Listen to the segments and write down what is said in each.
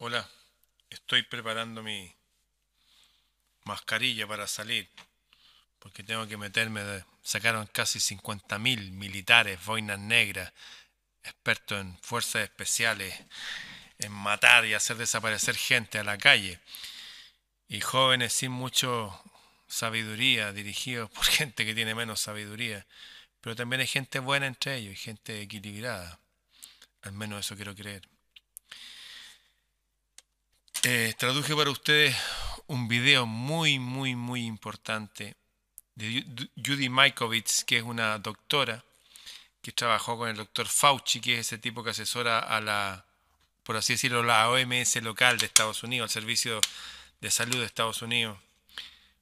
Hola, estoy preparando mi mascarilla para salir, porque tengo que meterme. De... Sacaron casi 50.000 militares, boinas negras, expertos en fuerzas especiales, en matar y hacer desaparecer gente a la calle, y jóvenes sin mucho sabiduría, dirigidos por gente que tiene menos sabiduría, pero también hay gente buena entre ellos, y gente equilibrada, al menos eso quiero creer. Eh, traduje para ustedes un video muy, muy, muy importante de Judy Mikovits, que es una doctora que trabajó con el doctor Fauci, que es ese tipo que asesora a la, por así decirlo, la OMS local de Estados Unidos, el Servicio de Salud de Estados Unidos.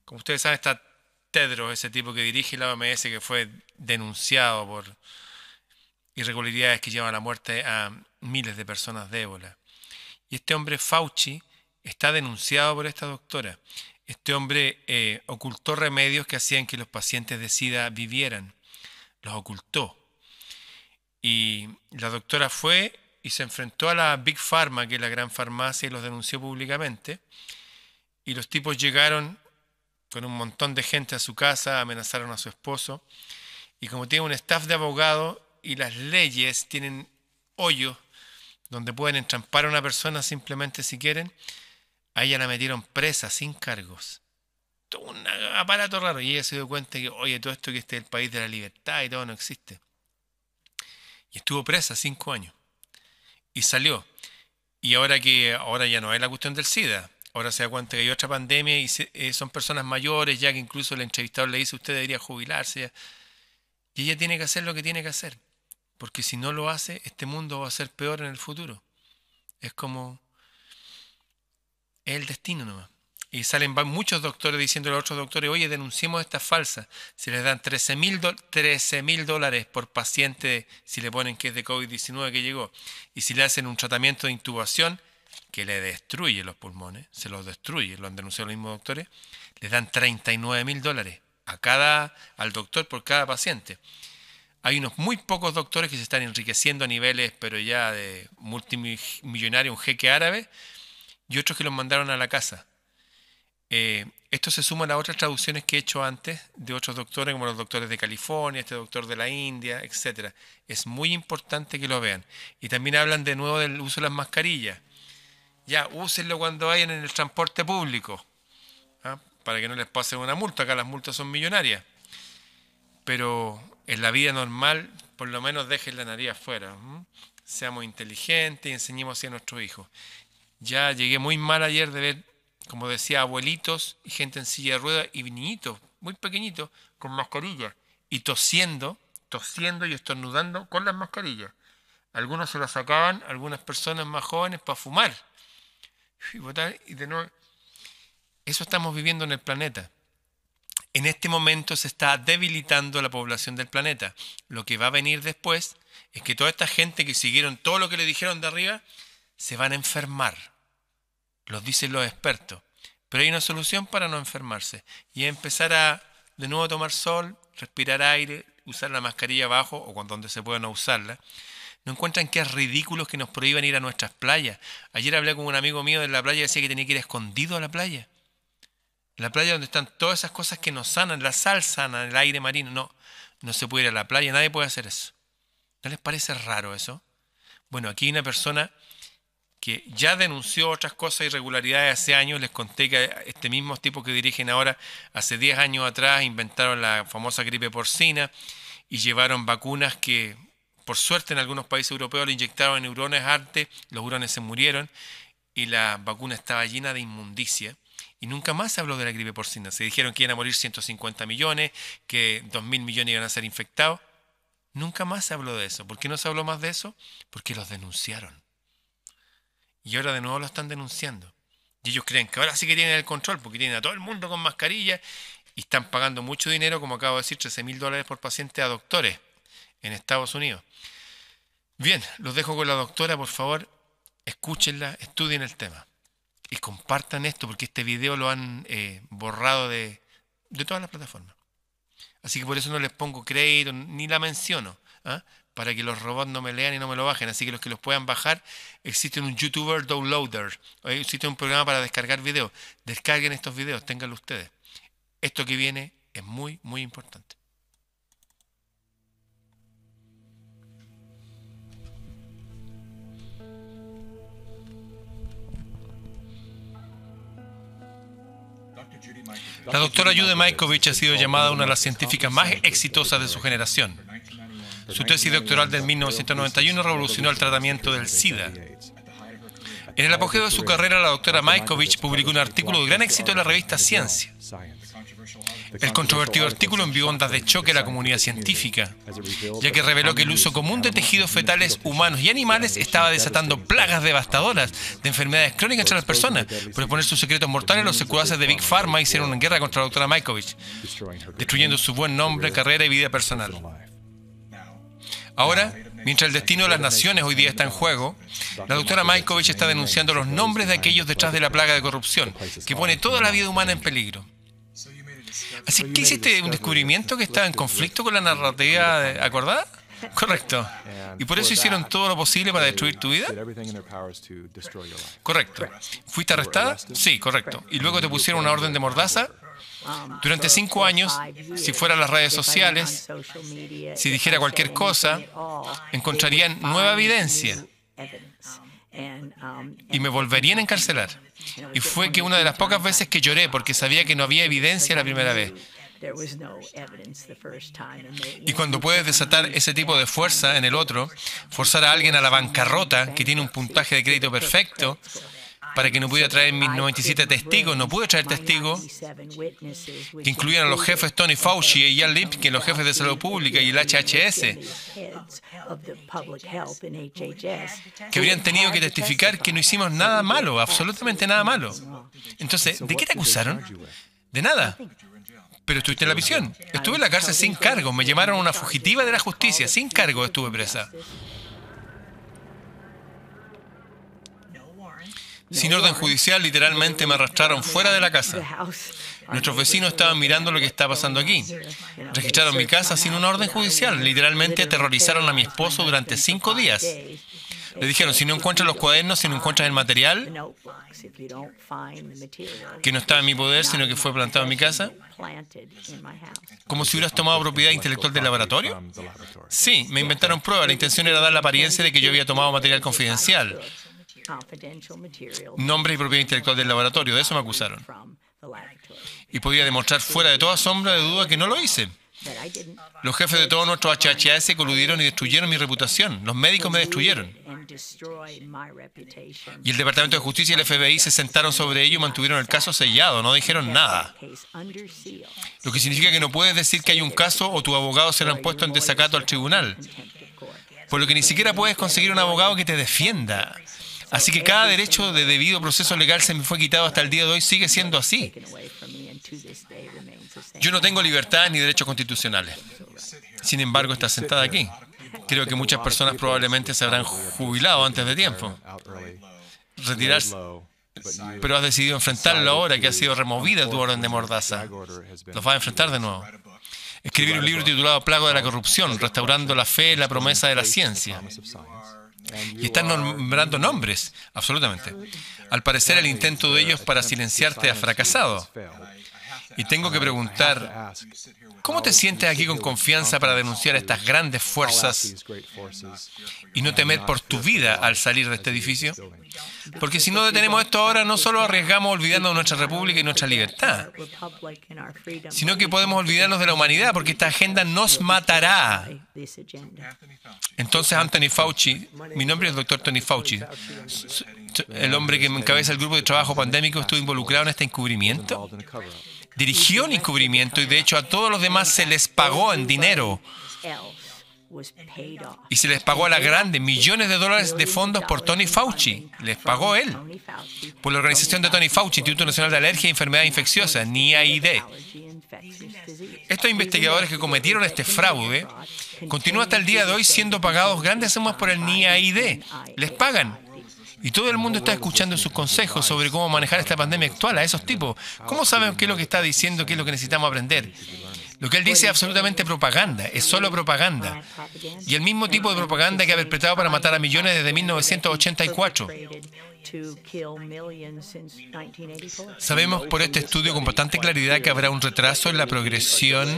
Como ustedes saben, está Tedros, ese tipo que dirige la OMS, que fue denunciado por irregularidades que llevan a la muerte a miles de personas de ébola. Y este hombre Fauci está denunciado por esta doctora. Este hombre eh, ocultó remedios que hacían que los pacientes de SIDA vivieran. Los ocultó. Y la doctora fue y se enfrentó a la Big Pharma, que es la gran farmacia, y los denunció públicamente. Y los tipos llegaron con un montón de gente a su casa, amenazaron a su esposo. Y como tiene un staff de abogados y las leyes tienen hoyos donde pueden entrampar a una persona simplemente si quieren, a ella la metieron presa sin cargos. Todo un aparato raro. Y ella se dio cuenta que, oye, todo esto que este es el país de la libertad y todo no existe. Y estuvo presa cinco años. Y salió. Y ahora que ahora ya no es la cuestión del SIDA. Ahora se da cuenta que hay otra pandemia y eh, son personas mayores, ya que incluso el entrevistador le dice usted debería jubilarse. Y ella tiene que hacer lo que tiene que hacer. Porque si no lo hace, este mundo va a ser peor en el futuro. Es como es el destino nomás. Y salen muchos doctores diciendo a otros doctores, oye, denunciemos esta falsa. Si les dan 13 mil dólares por paciente, si le ponen que es de COVID-19 que llegó, y si le hacen un tratamiento de intubación que le destruye los pulmones, se los destruye, lo han denunciado los mismos doctores, les dan 39 mil dólares a cada, al doctor por cada paciente. Hay unos muy pocos doctores que se están enriqueciendo a niveles, pero ya de multimillonario, un jeque árabe, y otros que los mandaron a la casa. Eh, esto se suma a las otras traducciones que he hecho antes de otros doctores, como los doctores de California, este doctor de la India, etc. Es muy importante que lo vean. Y también hablan de nuevo del uso de las mascarillas. Ya, úsenlo cuando vayan en el transporte público, ¿ah? para que no les pase una multa. Acá las multas son millonarias. Pero en la vida normal, por lo menos dejen la nariz afuera. Seamos inteligentes y enseñemos así a nuestros hijos. Ya llegué muy mal ayer de ver, como decía, abuelitos y gente en silla de ruedas y niñitos, muy pequeñitos, con mascarillas y tosiendo, tosiendo y estornudando con las mascarillas. Algunos se las sacaban, algunas personas más jóvenes, para fumar. Y de nuevo, eso estamos viviendo en el planeta. En este momento se está debilitando la población del planeta. Lo que va a venir después es que toda esta gente que siguieron todo lo que le dijeron de arriba, se van a enfermar. Los dicen los expertos. Pero hay una solución para no enfermarse. Y empezar a de nuevo tomar sol, respirar aire, usar la mascarilla abajo o cuando donde se pueda no usarla. ¿No encuentran que es ridículo que nos prohíban ir a nuestras playas? Ayer hablé con un amigo mío de la playa y decía que tenía que ir escondido a la playa. La playa donde están todas esas cosas que nos sanan, la sal sana, el aire marino. No, no se puede ir a la playa, nadie puede hacer eso. ¿No les parece raro eso? Bueno, aquí hay una persona que ya denunció otras cosas, irregularidades hace años. Les conté que este mismo tipo que dirigen ahora, hace 10 años atrás, inventaron la famosa gripe porcina y llevaron vacunas que, por suerte, en algunos países europeos le inyectaron neurones antes, los hurones se murieron y la vacuna estaba llena de inmundicia. Y nunca más se habló de la gripe porcina. Se dijeron que iban a morir 150 millones, que 2.000 millones iban a ser infectados. Nunca más se habló de eso. ¿Por qué no se habló más de eso? Porque los denunciaron. Y ahora de nuevo lo están denunciando. Y ellos creen que ahora sí que tienen el control porque tienen a todo el mundo con mascarilla y están pagando mucho dinero, como acabo de decir, 13 mil dólares por paciente a doctores en Estados Unidos. Bien, los dejo con la doctora, por favor, escúchenla, estudien el tema y compartan esto porque este video lo han eh, borrado de, de todas las plataformas. Así que por eso no les pongo crédito ni la menciono, ¿ah? para que los robots no me lean y no me lo bajen. Así que los que los puedan bajar, existe un YouTuber Downloader, existe un programa para descargar videos. Descarguen estos videos, ténganlo ustedes. Esto que viene es muy, muy importante. La doctora Judy Mikovich ha sido llamada una de las científicas más exitosas de su generación. Su tesis doctoral del 1991 revolucionó el tratamiento del SIDA. En el apogeo de su carrera, la doctora Mikovich publicó un artículo de gran éxito en la revista Ciencia. El controvertido artículo envió ondas de choque a la comunidad científica, ya que reveló que el uso común de tejidos fetales humanos y animales estaba desatando plagas devastadoras de enfermedades crónicas entre las personas. Por exponer sus secretos mortales, los secuaces de Big Pharma hicieron una guerra contra la doctora Mikovich, destruyendo su buen nombre, carrera y vida personal. Ahora, mientras el destino de las naciones hoy día está en juego, la doctora Mikovich está denunciando los nombres de aquellos detrás de la plaga de corrupción, que pone toda la vida humana en peligro. Así que hiciste un descubrimiento que estaba en conflicto con la narrativa acordada. Correcto. ¿Y por eso hicieron todo lo posible para destruir tu vida? Correcto. ¿Fuiste arrestada? Sí, correcto. ¿Y luego te pusieron una orden de mordaza? Durante cinco años, si fueran las redes sociales, si dijera cualquier cosa, encontrarían nueva evidencia y me volverían a encarcelar. Y fue que una de las pocas veces que lloré porque sabía que no había evidencia la primera vez. Y cuando puedes desatar ese tipo de fuerza en el otro, forzar a alguien a la bancarrota que tiene un puntaje de crédito perfecto, para que no pudiera traer mis 97 testigos. No pude traer testigos que incluían a los jefes Tony Fauci y Ian Lipkin, los jefes de salud pública y el HHS, que habrían tenido que testificar que no hicimos nada malo, absolutamente nada malo. Entonces, ¿de qué te acusaron? De nada. Pero estuviste en la prisión. Estuve en la cárcel sin cargo. Me llamaron una fugitiva de la justicia. Sin cargo estuve presa. Sin orden judicial, literalmente me arrastraron fuera de la casa. Nuestros vecinos estaban mirando lo que está pasando aquí. Registraron mi casa sin una orden judicial. Literalmente aterrorizaron a mi esposo durante cinco días. Le dijeron, si no encuentras los cuadernos, si no encuentras el material, que no estaba en mi poder, sino que fue plantado en mi casa, como si hubieras tomado propiedad intelectual del laboratorio. Sí, me inventaron pruebas. La intención era dar la apariencia de que yo había tomado material confidencial. Nombre y propiedad intelectual del laboratorio, de eso me acusaron. Y podía demostrar fuera de toda sombra de duda que no lo hice. Los jefes de todos nuestros HHS coludieron y destruyeron mi reputación. Los médicos me destruyeron. Y el Departamento de Justicia y el FBI se sentaron sobre ello y mantuvieron el caso sellado, no dijeron nada. Lo que significa que no puedes decir que hay un caso o tu abogado será puesto en desacato al tribunal. Por lo que ni siquiera puedes conseguir un abogado que te defienda. Así que cada derecho de debido proceso legal se me fue quitado hasta el día de hoy, sigue siendo así. Yo no tengo libertad ni derechos constitucionales. Sin embargo, está sentada aquí. Creo que muchas personas probablemente se habrán jubilado antes de tiempo. Retirarse. Pero has decidido enfrentarlo ahora que ha sido removida tu orden de mordaza. Los vas a enfrentar de nuevo. Escribir un libro titulado Plago de la corrupción, restaurando la fe y la promesa de la ciencia. Y están nombrando nombres, absolutamente. Al parecer el intento de ellos para silenciarte ha fracasado. Y tengo que preguntar, ¿cómo te sientes aquí con confianza para denunciar estas grandes fuerzas y no temer por tu vida al salir de este edificio? Porque si no detenemos esto ahora, no solo arriesgamos olvidarnos de nuestra república y nuestra libertad, sino que podemos olvidarnos de la humanidad, porque esta agenda nos matará. Entonces Anthony Fauci, mi nombre es el doctor Tony Fauci, el hombre que encabeza el grupo de trabajo pandémico, estuvo involucrado en este encubrimiento dirigió el encubrimiento y de hecho a todos los demás se les pagó en dinero. Y se les pagó a la grande millones de dólares de fondos por Tony Fauci. Les pagó él. Por la organización de Tony Fauci, Instituto Nacional de Alergia e Enfermedades Infecciosas, NIAID. Estos investigadores que cometieron este fraude continúan hasta el día de hoy siendo pagados grandes sumas por el NIAID. Les pagan. Y todo el mundo está escuchando sus consejos sobre cómo manejar esta pandemia actual a esos tipos. ¿Cómo saben qué es lo que está diciendo, qué es lo que necesitamos aprender? Lo que él dice es absolutamente propaganda, es solo propaganda. Y el mismo tipo de propaganda que ha perpetrado para matar a millones desde 1984. Sabemos por este estudio con bastante claridad que habrá un retraso en la progresión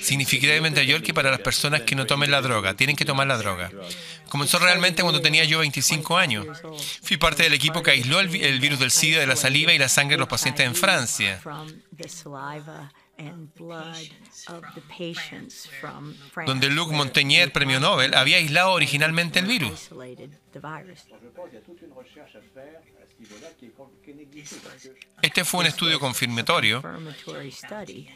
significativamente mayor que para las personas que no tomen la droga. Tienen que tomar la droga. Comenzó realmente cuando tenía yo 25 años. Fui parte del equipo que aisló el, virus del SIDA de la saliva y la sangre de los pacientes en Francia donde Luc Montagnier, premio Nobel, había aislado originalmente el virus. Este fue un estudio confirmatorio,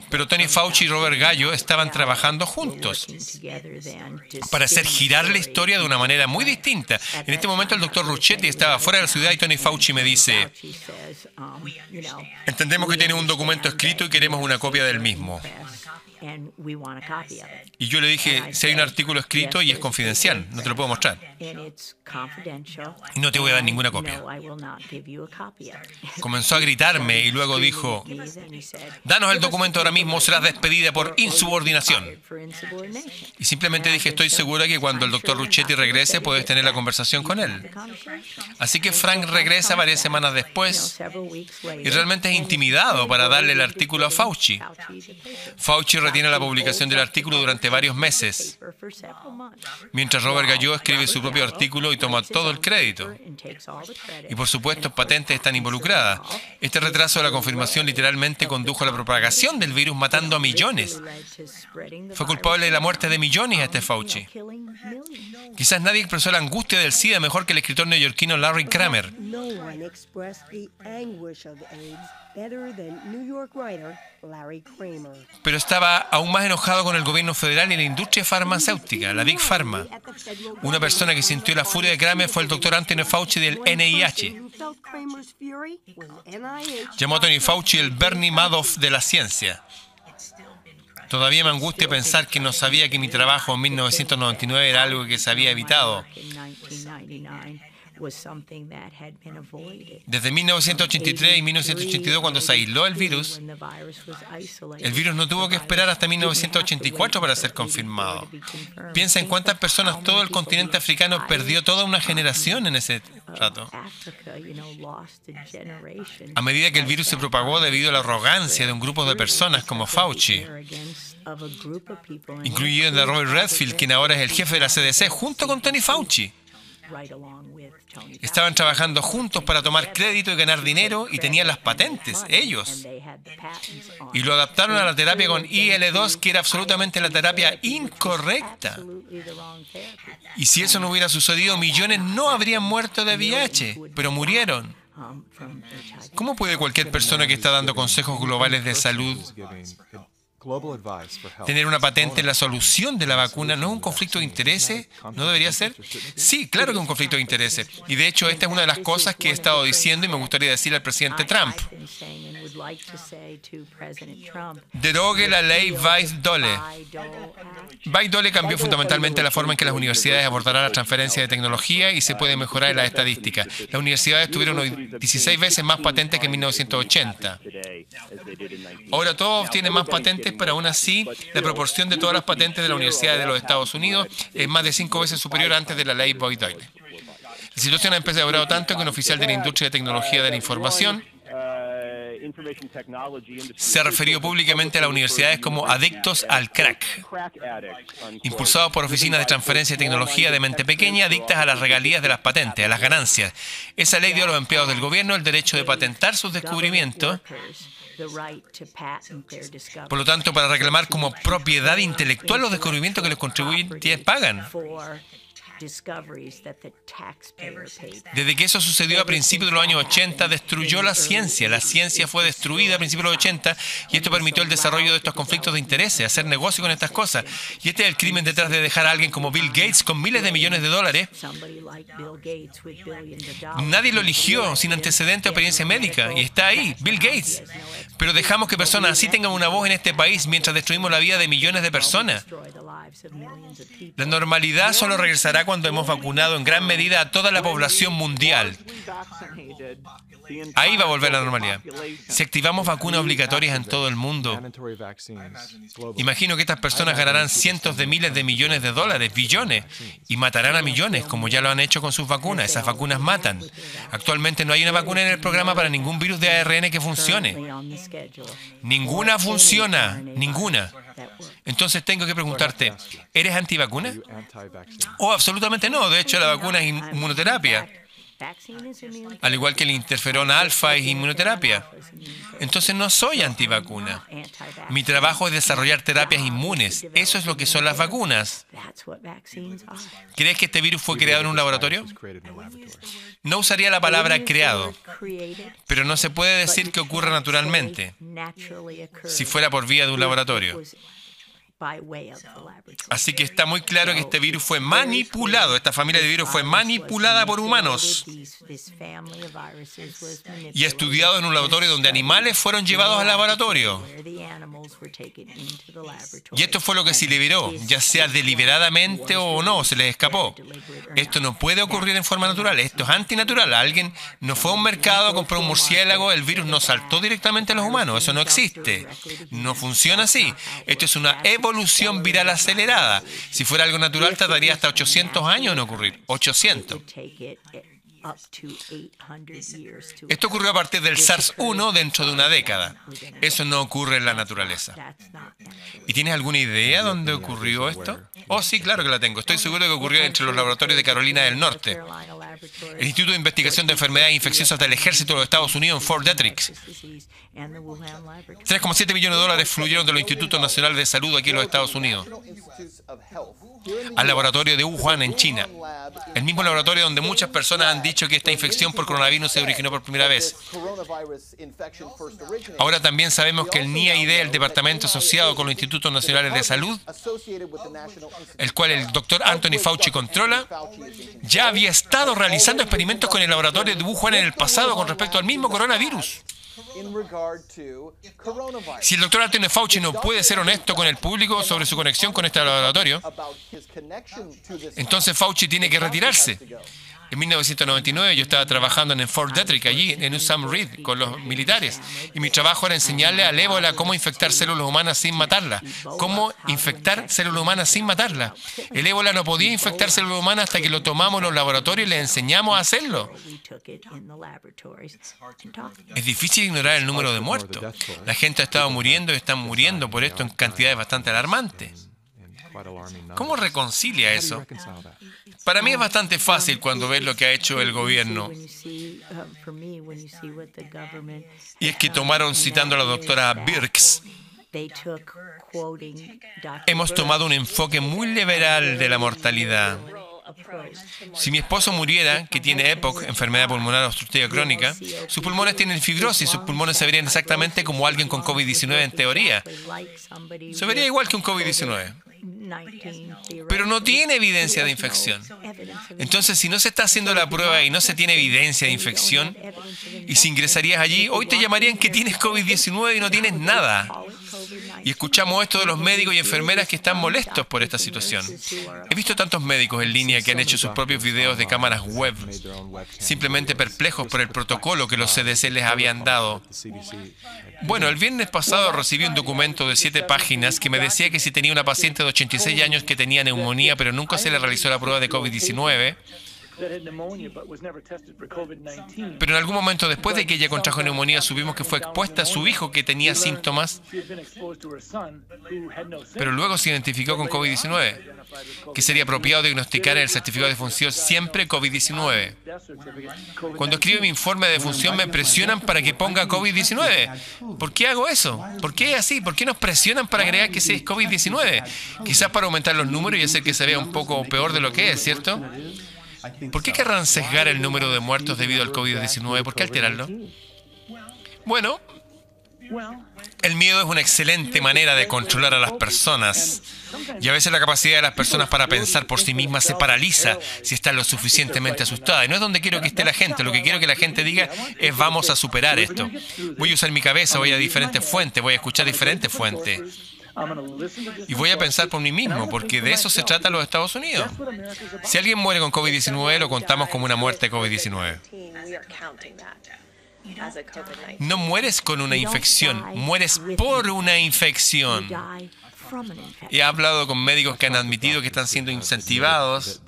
pero Tony Fauci y Robert Gallo estaban trabajando juntos para hacer girar la historia de una manera muy distinta. En este momento el doctor Ruchetti estaba fuera de la ciudad y Tony Fauci me dice, entendemos que tiene un documento escrito y queremos una copia del mismo. Y yo le dije, si hay un artículo escrito y es confidencial, no te lo puedo mostrar. Y no te voy a dar ninguna copia. Comenzó a gritarme y luego dijo, danos el documento ahora mismo, serás despedida por insubordinación. Y simplemente dije, estoy segura que cuando el doctor Ruchetti regrese puedes tener la conversación con él. Así que Frank regresa varias semanas después y realmente es intimidado para darle el artículo a Fauci. Fauci tiene la publicación del artículo durante varios meses, mientras Robert Gallo escribe su propio artículo y toma todo el crédito. Y por supuesto, patentes están involucradas. Este retraso de la confirmación literalmente condujo a la propagación del virus matando a millones. Fue culpable de la muerte de millones este Fauci. Quizás nadie expresó la angustia del SIDA mejor que el escritor neoyorquino Larry Kramer. Pero estaba aún más enojado con el gobierno federal y la industria farmacéutica, la Big Pharma. Una persona que sintió la furia de Kramer fue el doctor Anthony Fauci del NIH. Llamó a Tony Fauci el Bernie Madoff de la ciencia. Todavía me angustia pensar que no sabía que mi trabajo en 1999 era algo que se había evitado. Desde 1983 y 1982, cuando se aisló el virus, el virus no tuvo que esperar hasta 1984 para ser confirmado. Piensa en cuántas personas todo el continente africano perdió toda una generación en ese rato. A medida que el virus se propagó debido a la arrogancia de un grupo de personas como Fauci, incluyendo a Robert Redfield, quien ahora es el jefe de la CDC, junto con Tony Fauci. Estaban trabajando juntos para tomar crédito y ganar dinero y tenían las patentes, ellos. Y lo adaptaron a la terapia con IL2, que era absolutamente la terapia incorrecta. Y si eso no hubiera sucedido, millones no habrían muerto de VIH, pero murieron. ¿Cómo puede cualquier persona que está dando consejos globales de salud Tener una patente en la solución de la vacuna no es un conflicto de intereses, ¿no debería ser? Sí, claro que es un conflicto de intereses. Y de hecho, esta es una de las cosas que he estado diciendo y me gustaría decirle al presidente Trump. Derogue la ley Weiss-Dole. Weiss-Dole cambió fundamentalmente la forma en que las universidades abordarán la transferencia de tecnología y se puede mejorar en la estadística. Las universidades tuvieron 16 veces más patentes que en 1980. Ahora todos tienen más patentes pero aún así la proporción de todas las patentes de la Universidad de los Estados Unidos es más de cinco veces superior antes de la ley Boyd-Doyle. La situación ha empeorado tanto que un oficial de la industria de tecnología de la información se ha referido públicamente a las universidades como adictos al crack, impulsados por oficinas de transferencia de tecnología de mente pequeña adictas a las regalías de las patentes, a las ganancias. Esa ley dio a los empleados del gobierno el derecho de patentar sus descubrimientos por lo tanto, para reclamar como propiedad intelectual los descubrimientos que los contribuyentes pagan. Desde que eso sucedió a principios de los años 80, destruyó la ciencia. La ciencia fue destruida a principios de los 80 y esto permitió el desarrollo de estos conflictos de intereses, hacer negocio con estas cosas. Y este es el crimen detrás de dejar a alguien como Bill Gates con miles de millones de dólares. Nadie lo eligió sin antecedente o experiencia médica y está ahí, Bill Gates. Pero dejamos que personas así tengan una voz en este país mientras destruimos la vida de millones de personas. La normalidad solo regresará cuando hemos vacunado en gran medida a toda la población mundial. Ahí va a volver la normalidad. Si activamos vacunas obligatorias en todo el mundo, imagino que estas personas ganarán cientos de miles de millones de dólares, billones, y matarán a millones, como ya lo han hecho con sus vacunas. Esas vacunas matan. Actualmente no hay una vacuna en el programa para ningún virus de ARN que funcione. Ninguna funciona, ninguna. Entonces tengo que preguntarte, ¿eres antivacuna? Oh, absolutamente no. De hecho, la vacuna es inmunoterapia. Al igual que el interferón alfa es inmunoterapia. Entonces no soy antivacuna. Mi trabajo es desarrollar terapias inmunes. Eso es lo que son las vacunas. ¿Crees que este virus fue creado en un laboratorio? No usaría la palabra creado, pero no se puede decir que ocurra naturalmente si fuera por vía de un laboratorio. Así que está muy claro que este virus fue manipulado, esta familia de virus fue manipulada por humanos y estudiado en un laboratorio donde animales fueron llevados al laboratorio. Y esto fue lo que se liberó, ya sea deliberadamente o no, se les escapó. Esto no puede ocurrir en forma natural, esto es antinatural. Alguien no fue a un mercado, compró un murciélago, el virus no saltó directamente a los humanos, eso no existe. No funciona así. Esto es una evolución evolución viral acelerada. Si fuera algo natural, tardaría hasta 800 años en ocurrir. 800. Esto ocurrió a partir del SARS-1 dentro de una década. Eso no ocurre en la naturaleza. ¿Y tienes alguna idea dónde ocurrió esto? Oh, sí, claro que la tengo. Estoy seguro que ocurrió entre los laboratorios de Carolina del Norte. El Instituto de Investigación de Enfermedades Infecciosas del Ejército de los Estados Unidos en Fort Detrick. 3,7 millones de dólares fluyeron de los Institutos Nacionales de Salud aquí en los Estados Unidos al laboratorio de Wuhan en China, el mismo laboratorio donde muchas personas han dicho que esta infección por coronavirus se originó por primera vez. Ahora también sabemos que el NIAID, el departamento asociado con los Institutos Nacionales de Salud, el cual el doctor Anthony Fauci controla, ya había estado realizando experimentos con el laboratorio de Wuhan en el pasado con respecto al mismo coronavirus. Si el doctor Anthony Fauci no puede ser honesto con el público sobre su conexión con este laboratorio, entonces Fauci tiene que retirarse. En 1999 yo estaba trabajando en Fort Detrick, allí en Usam Reed, con los militares. Y mi trabajo era enseñarle al ébola cómo infectar células humanas sin matarlas. Cómo infectar células humanas sin matarlas. El ébola no podía infectar células humanas hasta que lo tomamos en los laboratorios y le enseñamos a hacerlo. Es difícil ignorar el número de muertos. La gente ha estado muriendo y están muriendo por esto en cantidades bastante alarmantes. ¿Cómo reconcilia eso? Para mí es bastante fácil cuando ves lo que ha hecho el gobierno. Y es que tomaron, citando a la doctora Birks, hemos tomado un enfoque muy liberal de la mortalidad. Si mi esposo muriera, que tiene EPOC, enfermedad pulmonar obstructiva crónica, sus pulmones tienen fibrosis, sus pulmones se verían exactamente como alguien con COVID-19 en teoría. Se vería igual que un COVID-19 pero no tiene evidencia de infección. Entonces, si no se está haciendo la prueba y no se tiene evidencia de infección, y si ingresarías allí, hoy te llamarían que tienes COVID-19 y no tienes nada. Y escuchamos esto de los médicos y enfermeras que están molestos por esta situación. He visto tantos médicos en línea que han hecho sus propios videos de cámaras web, simplemente perplejos por el protocolo que los CDC les habían dado. Bueno, el viernes pasado recibí un documento de siete páginas que me decía que si tenía una paciente de 86 años que tenía neumonía, pero nunca se le realizó la prueba de COVID-19, pero en algún momento después de que ella contrajo neumonía, supimos que fue expuesta a su hijo que tenía síntomas, pero luego se identificó con COVID-19, que sería apropiado diagnosticar en el certificado de función siempre COVID-19. Cuando escribo mi informe de función me presionan para que ponga COVID-19. ¿Por qué hago eso? ¿Por qué así? ¿Por qué nos presionan para agregar que sea COVID-19? Quizás para aumentar los números y hacer que se vea un poco peor de lo que es, ¿cierto? ¿Por qué querrán sesgar el número de muertos debido al COVID-19? ¿Por qué alterarlo? Bueno, el miedo es una excelente manera de controlar a las personas. Y a veces la capacidad de las personas para pensar por sí mismas se paraliza si están lo suficientemente asustadas. Y no es donde quiero que esté la gente. Lo que quiero que la gente diga es vamos a superar esto. Voy a usar mi cabeza, voy a diferentes fuentes, voy a escuchar diferentes fuentes. Y voy a pensar por mí mismo, porque de eso se trata los Estados Unidos. Si alguien muere con COVID-19, lo contamos como una muerte de COVID-19. No mueres con una infección, mueres por una infección. He hablado con médicos que han admitido que están siendo incentivados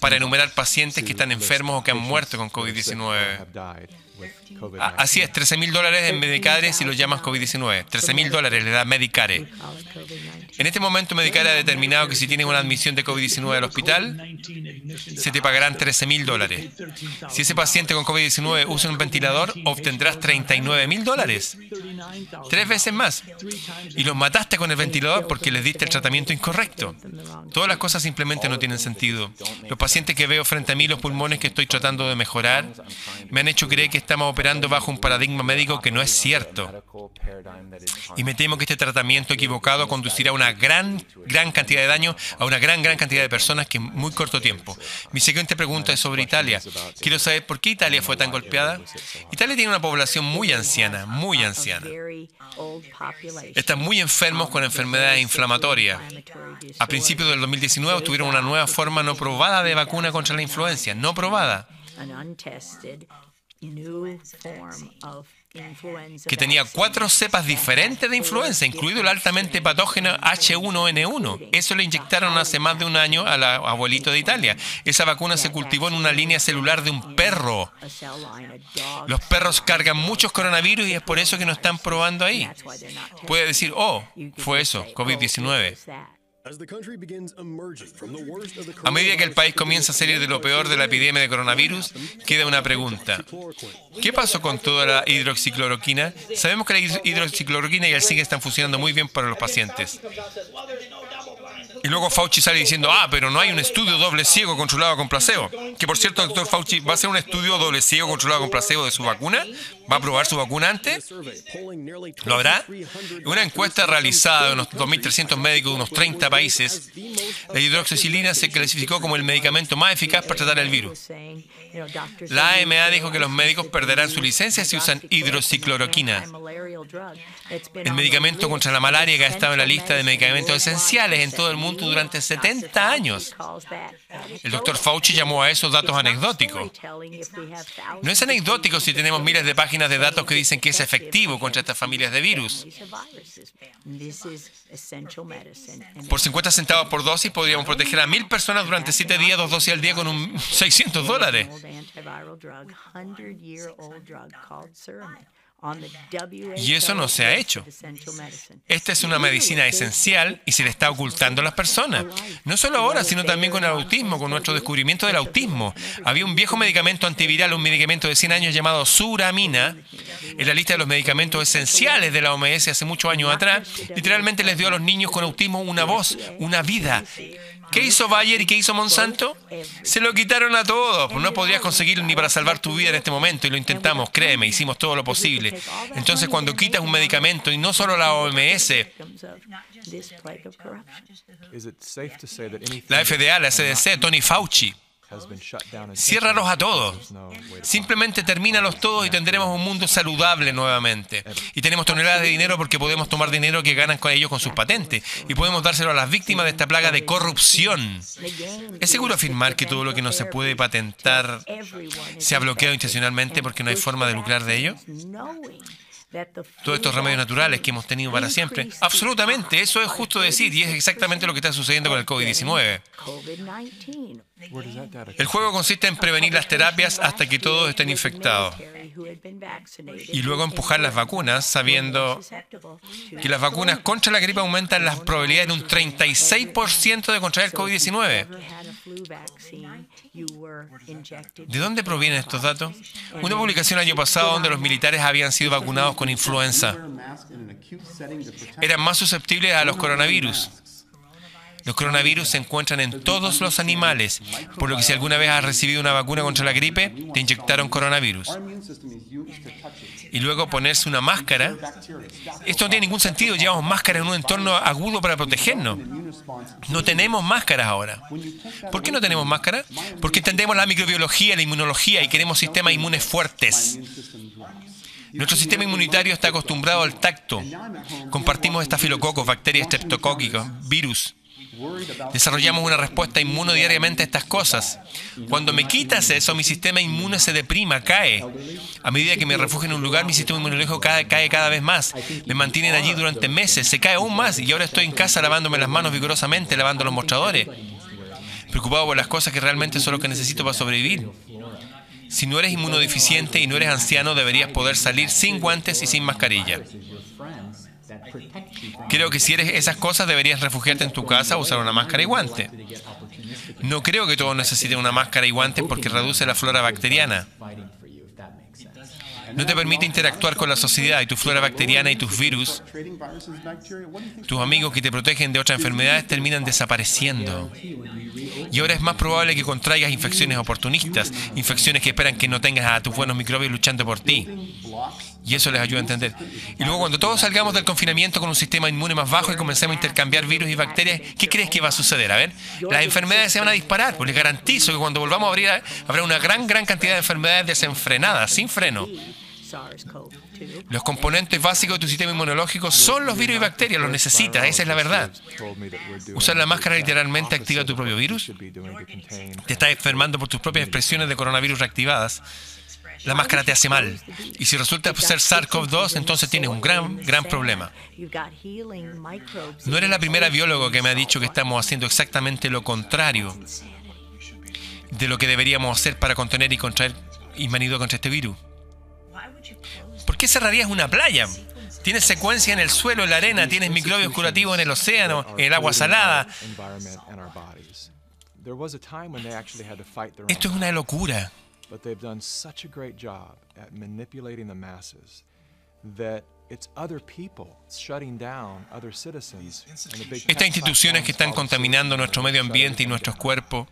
para enumerar pacientes que están enfermos o que han muerto con COVID-19. Así es, 13 mil dólares en Medicare si lo llamas COVID-19. 13 mil dólares le da Medicare. En este momento Medicare ha determinado que si tienes una admisión de COVID-19 al hospital, se te pagarán 13 mil dólares. Si ese paciente con COVID-19 usa un ventilador, obtendrás 39 mil dólares. Tres veces más. Y los mataste con el ventilador porque les diste el tratamiento incorrecto. Todas las cosas simplemente no tienen sentido. Los pacientes que veo frente a mí, los pulmones que estoy tratando de mejorar, me han hecho creer que estamos operando bajo un paradigma médico que no es cierto. Y me temo que este tratamiento equivocado conducirá a una gran, gran cantidad de daño a una gran, gran cantidad de personas que en muy corto tiempo. Mi siguiente pregunta es sobre Italia. Quiero saber por qué Italia fue tan golpeada. Italia tiene una población muy anciana, muy anciana. Están muy enfermos con enfermedades inflamatorias. A principios del 2019 tuvieron una nueva forma no probada de vacuna contra la influencia, no probada que tenía cuatro cepas diferentes de influenza, incluido el altamente patógeno H1N1. Eso le inyectaron hace más de un año al abuelito de Italia. Esa vacuna se cultivó en una línea celular de un perro. Los perros cargan muchos coronavirus y es por eso que no están probando ahí. Puede decir, oh, fue eso, COVID-19. A medida que el país comienza a salir de lo peor de la epidemia de coronavirus, queda una pregunta. ¿Qué pasó con toda la hidroxicloroquina? Sabemos que la hidroxicloroquina y el zinc están funcionando muy bien para los pacientes. Y luego Fauci sale diciendo, ah, pero no hay un estudio doble ciego controlado con placebo. Que por cierto, doctor Fauci, ¿va a hacer un estudio doble ciego controlado con placebo de su vacuna? ¿Va a probar su vacuna antes? ¿Lo hará? Una encuesta realizada de unos 2.300 médicos de unos 30 países, la hidroxicilina se clasificó como el medicamento más eficaz para tratar el virus. La AMA dijo que los médicos perderán su licencia si usan hidroxicloroquina. El medicamento contra la malaria que ha estado en la lista de medicamentos esenciales en todo el mundo durante 70 años. El doctor Fauci llamó a esos datos anecdóticos. No es anecdótico si tenemos miles de páginas de datos que dicen que es efectivo contra estas familias de virus. Por 50 centavos por dosis podríamos proteger a mil personas durante 7 días, dos dosis al día con un 600 dólares. Y eso no se ha hecho. Esta es una medicina esencial y se le está ocultando a las personas. No solo ahora, sino también con el autismo, con nuestro descubrimiento del autismo. Había un viejo medicamento antiviral, un medicamento de 100 años llamado Suramina, en la lista de los medicamentos esenciales de la OMS hace muchos años atrás. Literalmente les dio a los niños con autismo una voz, una vida. ¿Qué hizo Bayer y qué hizo Monsanto? Se lo quitaron a todos. No podrías conseguirlo ni para salvar tu vida en este momento y lo intentamos, créeme, hicimos todo lo posible. Entonces cuando quitas un medicamento y no solo la OMS, la FDA, la CDC, Tony Fauci, Ciérralos a todos. Simplemente termínalos todos y tendremos un mundo saludable nuevamente. Y tenemos toneladas de dinero porque podemos tomar dinero que ganan con ellos con sus patentes. Y podemos dárselo a las víctimas de esta plaga de corrupción. ¿Es seguro afirmar que todo lo que no se puede patentar se ha bloqueado intencionalmente porque no hay forma de lucrar de ello? todos estos remedios naturales que hemos tenido para siempre. Absolutamente, eso es justo decir y es exactamente lo que está sucediendo con el COVID-19. El juego consiste en prevenir las terapias hasta que todos estén infectados y luego empujar las vacunas sabiendo que las vacunas contra la gripe aumentan las probabilidades de un 36% de contraer COVID-19. ¿De dónde provienen estos datos? Una publicación el año pasado donde los militares habían sido vacunados con influenza. Eran más susceptibles a los coronavirus. Los coronavirus se encuentran en todos los animales, por lo que si alguna vez has recibido una vacuna contra la gripe, te inyectaron coronavirus. Y luego ponerse una máscara. Esto no tiene ningún sentido. Llevamos máscaras en un entorno agudo para protegernos. No tenemos máscaras ahora. ¿Por qué no tenemos máscaras? Porque entendemos la microbiología, la inmunología y queremos sistemas inmunes fuertes. Nuestro sistema inmunitario está acostumbrado al tacto. Compartimos estafilococos, bacterias streptocóquicas, virus. Desarrollamos una respuesta inmune diariamente a estas cosas. Cuando me quitas eso, mi sistema inmune se deprima, cae. A medida que me refugio en un lugar, mi sistema inmunológico cae, cae cada vez más. Me mantienen allí durante meses, se cae aún más y ahora estoy en casa lavándome las manos vigorosamente, lavando los mostradores. Preocupado por las cosas que realmente son lo que necesito para sobrevivir. Si no eres inmunodeficiente y no eres anciano, deberías poder salir sin guantes y sin mascarilla. Creo que si eres esas cosas deberías refugiarte en tu casa, usar una máscara y guante. No creo que todos necesiten una máscara y guantes porque reduce la flora bacteriana. No te permite interactuar con la sociedad y tu flora bacteriana y tus virus, tus amigos que te protegen de otras enfermedades terminan desapareciendo. Y ahora es más probable que contraigas infecciones oportunistas, infecciones que esperan que no tengas a tus buenos microbios luchando por ti. Y eso les ayuda a entender. Y luego cuando todos salgamos del confinamiento con un sistema inmune más bajo y comencemos a intercambiar virus y bacterias, ¿qué crees que va a suceder? A ver, las enfermedades se van a disparar. Pues les garantizo que cuando volvamos a abrir habrá una gran, gran cantidad de enfermedades desenfrenadas, sin freno. Los componentes básicos de tu sistema inmunológico son los virus y bacterias, los necesitas, esa es la verdad. Usar la máscara literalmente activa tu propio virus. Te estás enfermando por tus propias expresiones de coronavirus reactivadas la máscara te hace mal. Y si resulta ser SARS-CoV-2, entonces tienes un gran, gran problema. No eres la primera biólogo que me ha dicho que estamos haciendo exactamente lo contrario de lo que deberíamos hacer para contener y contraer manido contra este virus. ¿Por qué cerrarías una playa? Tienes secuencia en el suelo, en la arena, tienes microbios curativos en el océano, en el agua salada. Esto es una locura. Estas instituciones que están contaminando nuestro medio ambiente y nuestros cuerpos,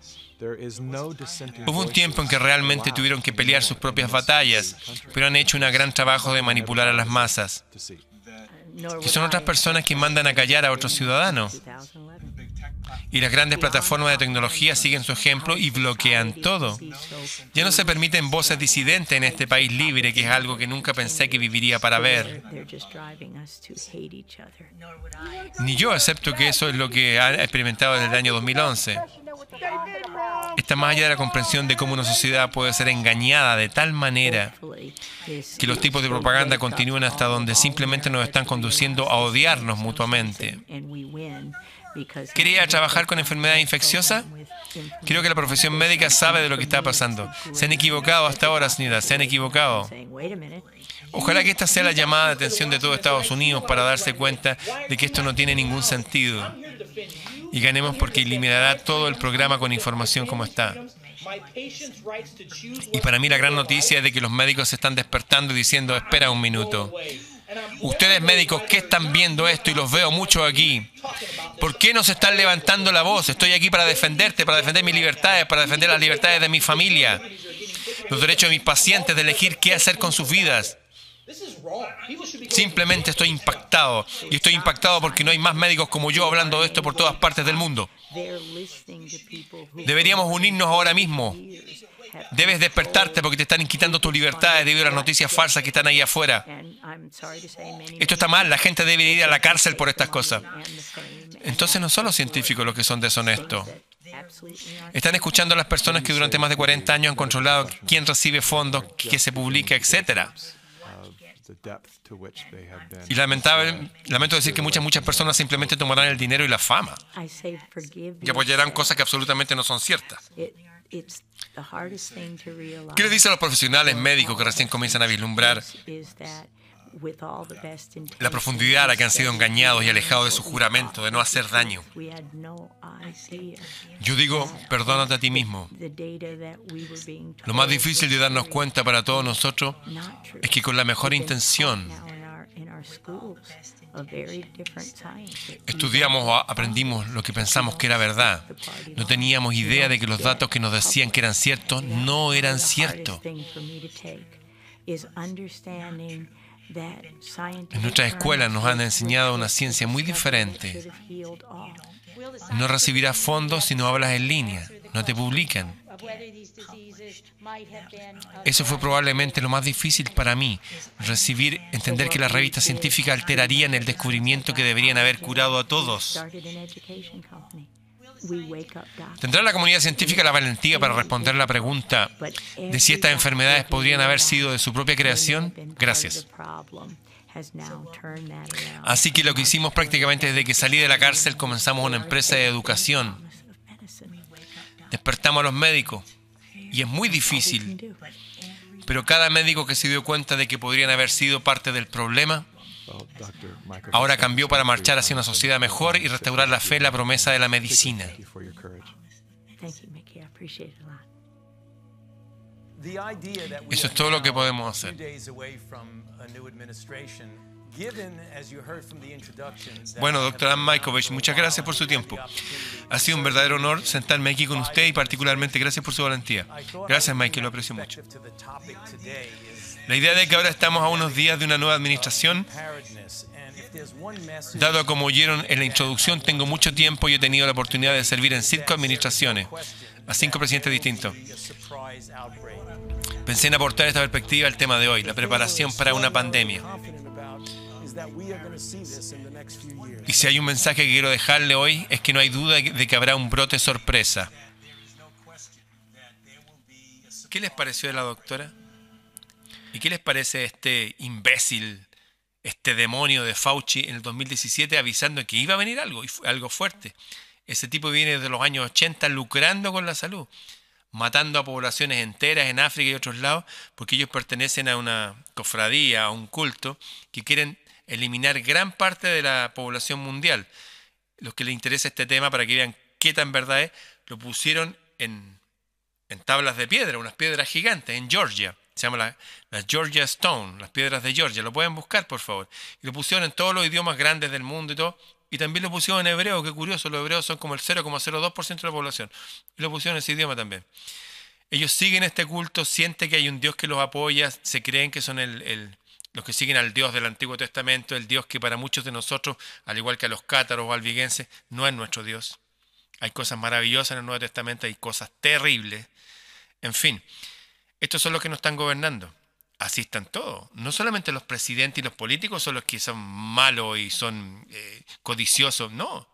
hubo un tiempo en que realmente tuvieron que pelear sus propias batallas, pero han hecho un gran trabajo de manipular a las masas. Que son otras personas que mandan a callar a otros ciudadanos. Y las grandes plataformas de tecnología siguen su ejemplo y bloquean todo. Ya no se permiten voces disidentes en este país libre, que es algo que nunca pensé que viviría para ver. Ni yo acepto que eso es lo que ha experimentado desde el año 2011. Está más allá de la comprensión de cómo una sociedad puede ser engañada de tal manera que los tipos de propaganda continúen hasta donde simplemente nos están conduciendo a odiarnos mutuamente. ¿Quería trabajar con enfermedad infecciosa? Creo que la profesión médica sabe de lo que está pasando. Se han equivocado hasta ahora, señora, se han equivocado. Ojalá que esta sea la llamada de atención de todo Estados Unidos para darse cuenta de que esto no tiene ningún sentido. Y ganemos porque eliminará todo el programa con información como está. Y para mí la gran noticia es de que los médicos se están despertando y diciendo, espera un minuto. Ustedes médicos, ¿qué están viendo esto? Y los veo mucho aquí. ¿Por qué no se están levantando la voz? Estoy aquí para defenderte, para defender mis libertades, para defender las libertades de mi familia, los derechos de mis pacientes de elegir qué hacer con sus vidas. Simplemente estoy impactado. Y estoy impactado porque no hay más médicos como yo hablando de esto por todas partes del mundo. Deberíamos unirnos ahora mismo. Debes despertarte porque te están quitando tus libertades debido a las noticias falsas que están ahí afuera. Esto está mal, la gente debe ir a la cárcel por estas cosas. Entonces no son los científicos los que son deshonestos. Están escuchando a las personas que durante más de 40 años han controlado quién recibe fondos, qué se publica, etc. Y lamentable, lamento decir que muchas, muchas personas simplemente tomarán el dinero y la fama. Y apoyarán cosas que absolutamente no son ciertas. ¿Qué le dice a los profesionales médicos que recién comienzan a vislumbrar la profundidad a la que han sido engañados y alejados de su juramento de no hacer daño? Yo digo, perdónate a ti mismo. Lo más difícil de darnos cuenta para todos nosotros es que con la mejor intención Estudiamos o aprendimos lo que pensamos que era verdad. No teníamos idea de que los datos que nos decían que eran ciertos no eran ciertos. En nuestras escuelas nos han enseñado una ciencia muy diferente. no recibirás fondos si no hablas en línea, no te publican. Eso fue probablemente lo más difícil para mí, recibir, entender que las revistas científicas alterarían el descubrimiento que deberían haber curado a todos. ¿Tendrá la comunidad científica la valentía para responder la pregunta de si estas enfermedades podrían haber sido de su propia creación? Gracias. Así que lo que hicimos prácticamente desde que salí de la cárcel comenzamos una empresa de educación. Despertamos a los médicos y es muy difícil, pero cada médico que se dio cuenta de que podrían haber sido parte del problema, ahora cambió para marchar hacia una sociedad mejor y restaurar la fe en la promesa de la medicina. Eso es todo lo que podemos hacer. Bueno, doctora Majkovic, muchas gracias por su tiempo. Ha sido un verdadero honor sentarme aquí con usted y particularmente gracias por su valentía. Gracias, Mike, lo aprecio mucho. La idea de que ahora estamos a unos días de una nueva administración, dado como oyeron en la introducción, tengo mucho tiempo y he tenido la oportunidad de servir en cinco administraciones, a cinco presidentes distintos. Pensé en aportar esta perspectiva al tema de hoy, la preparación para una pandemia. Y si hay un mensaje que quiero dejarle hoy es que no hay duda de que habrá un brote sorpresa. ¿Qué les pareció de la doctora? ¿Y qué les parece este imbécil, este demonio de Fauci en el 2017 avisando que iba a venir algo, algo fuerte? Ese tipo viene desde los años 80 lucrando con la salud, matando a poblaciones enteras en África y otros lados, porque ellos pertenecen a una cofradía, a un culto, que quieren eliminar gran parte de la población mundial. Los que les interesa este tema, para que vean qué tan verdad es, lo pusieron en, tablas de piedra, unas piedras gigantes, en Georgia. Se llama la, Georgia Stone, las piedras de Georgia. Lo pueden buscar, por favor. Y lo pusieron en todos los idiomas grandes del mundo y todo. Y también lo pusieron en hebreo, qué curioso, los hebreos son como el 0,02% de la población. Y lo pusieron en ese idioma también. Ellos siguen este culto, sienten que hay un Dios que los apoya, se creen que son el los que siguen al Dios del Antiguo Testamento, el Dios que para muchos de nosotros, al igual que a los cátaros o albigenses, no es nuestro Dios. Hay cosas maravillosas en el Nuevo Testamento, hay cosas terribles. En fin, estos son los que nos están gobernando. Así están todos. No solamente los presidentes y los políticos son los que son malos y son eh, codiciosos, no.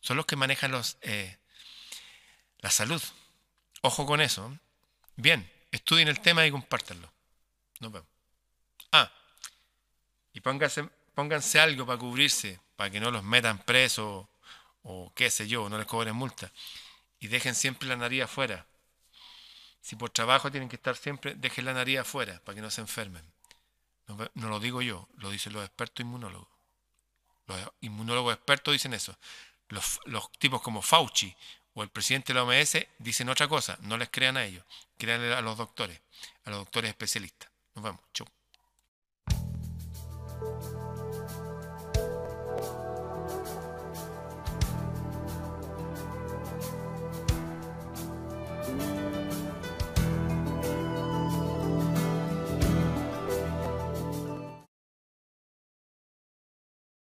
Son los que manejan los, eh, la salud. Ojo con eso. Bien, estudien el tema y compártanlo. Nos vemos. Ah, y pónganse, pónganse algo para cubrirse, para que no los metan presos o qué sé yo, no les cobren multa. Y dejen siempre la nariz afuera. Si por trabajo tienen que estar siempre, dejen la nariz afuera para que no se enfermen. No, lo digo yo, lo dicen los expertos inmunólogos. Los inmunólogos expertos dicen eso. Los, los tipos como Fauci o el presidente de la OMS dicen otra cosa. No les crean a ellos. Crean a los doctores, a los doctores especialistas. Nos vemos. Chau.